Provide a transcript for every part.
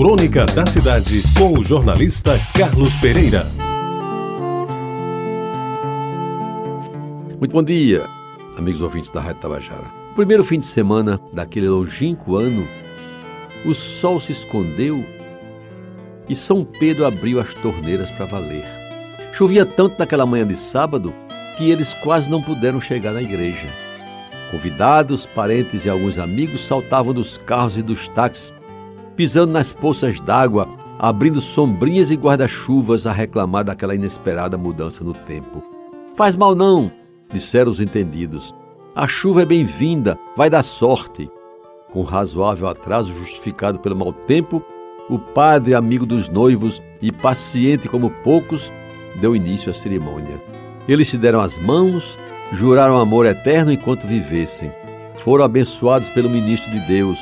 Crônica da Cidade, com o jornalista Carlos Pereira. Muito bom dia, amigos ouvintes da Rádio Tabajara. No primeiro fim de semana daquele longínquo ano, o sol se escondeu e São Pedro abriu as torneiras para valer. Chovia tanto naquela manhã de sábado que eles quase não puderam chegar na igreja. Convidados, parentes e alguns amigos saltavam dos carros e dos táxis, pisando nas poças d'água, abrindo sombrinhas e guarda-chuvas a reclamar daquela inesperada mudança no tempo. Faz mal não, disseram os entendidos. A chuva é bem-vinda, vai dar sorte. Com razoável atraso justificado pelo mau tempo, o padre, amigo dos noivos e paciente como poucos, deu início à cerimônia. Eles se deram as mãos, juraram amor eterno enquanto vivessem. Foram abençoados pelo ministro de Deus,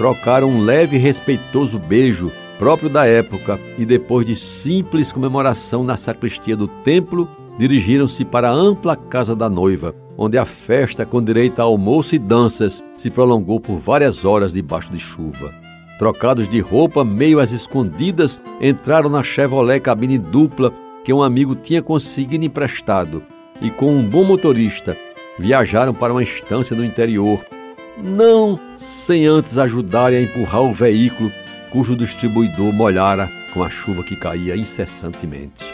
trocaram um leve e respeitoso beijo próprio da época e depois de simples comemoração na sacristia do templo, dirigiram-se para a ampla casa da noiva, onde a festa com direito a almoço e danças se prolongou por várias horas debaixo de chuva. Trocados de roupa, meio às escondidas, entraram na Chevrolet cabine dupla que um amigo tinha conseguido emprestado e com um bom motorista viajaram para uma estância no interior, não sem antes ajudarem a empurrar o veículo cujo distribuidor molhara com a chuva que caía incessantemente.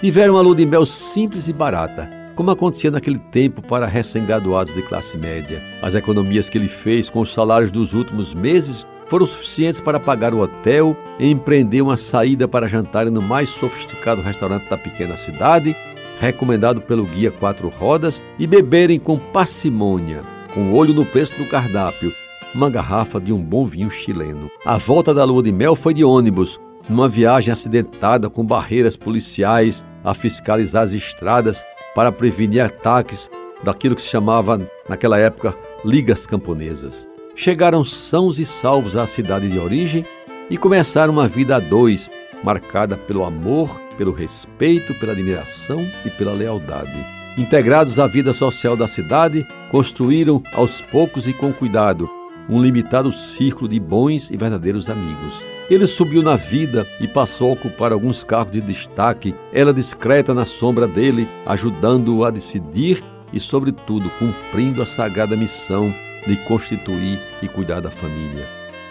Tiveram uma lua de mel simples e barata, como acontecia naquele tempo para recém-graduados de classe média. As economias que ele fez com os salários dos últimos meses foram suficientes para pagar o hotel, empreender uma saída para jantar no mais sofisticado restaurante da pequena cidade recomendado pelo guia Quatro Rodas, e beberem com parcimônia, com olho no preço do cardápio, uma garrafa de um bom vinho chileno. A volta da lua de mel foi de ônibus, numa viagem acidentada com barreiras policiais a fiscalizar as estradas para prevenir ataques daquilo que se chamava, naquela época, ligas camponesas. Chegaram sãos e salvos à cidade de origem e começaram uma vida a dois, marcada pelo amor, pelo respeito, pela admiração e pela lealdade. Integrados à vida social da cidade, construíram aos poucos e com cuidado um limitado círculo de bons e verdadeiros amigos. Ele subiu na vida e passou a ocupar alguns cargos de destaque, ela discreta na sombra dele, ajudando-o a decidir e, sobretudo, cumprindo a sagrada missão de constituir e cuidar da família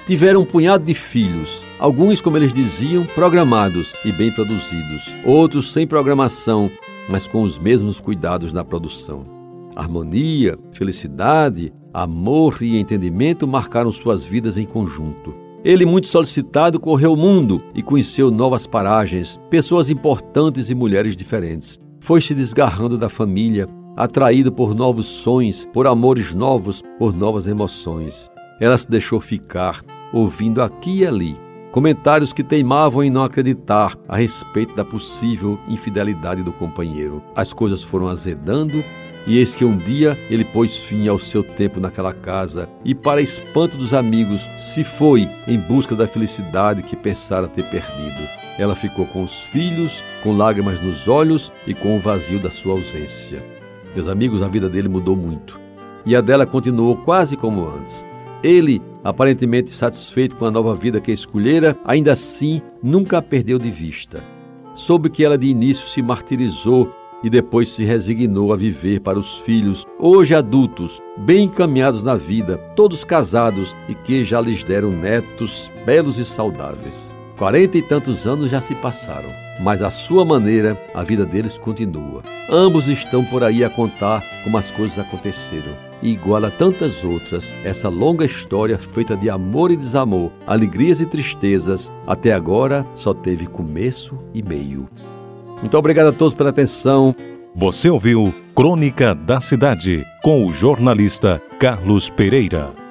tiveram um punhado de filhos, alguns, como eles diziam, programados e bem produzidos, outros sem programação, mas com os mesmos cuidados na produção. Harmonia, felicidade, amor e entendimento marcaram suas vidas em conjunto. Ele, muito solicitado, correu o mundo e conheceu novas paragens, pessoas importantes e mulheres diferentes. Foi se desgarrando da família, atraído por novos sonhos, por amores novos, por novas emoções. Ela se deixou ficar, ouvindo aqui e ali comentários que teimavam em não acreditar a respeito da possível infidelidade do companheiro. As coisas foram azedando e eis que um dia ele pôs fim ao seu tempo naquela casa e, para espanto dos amigos, se foi em busca da felicidade que pensara ter perdido. Ela ficou com os filhos, com lágrimas nos olhos e com o vazio da sua ausência. Meus amigos, a vida dele mudou muito e a dela continuou quase como antes. Ele, aparentemente satisfeito com a nova vida que escolhera, ainda assim nunca a perdeu de vista. Soube que ela de início se martirizou e depois se resignou a viver para os filhos, hoje adultos, bem encaminhados na vida, todos casados e que já lhes deram netos belos e saudáveis. Quarenta e tantos anos já se passaram, mas à sua maneira a vida deles continua. Ambos estão por aí a contar como as coisas aconteceram e igual a tantas outras, essa longa história feita de amor e desamor, alegrias e tristezas, até agora só teve começo e meio. Muito obrigado a todos pela atenção. Você ouviu Crônica da Cidade com o jornalista Carlos Pereira.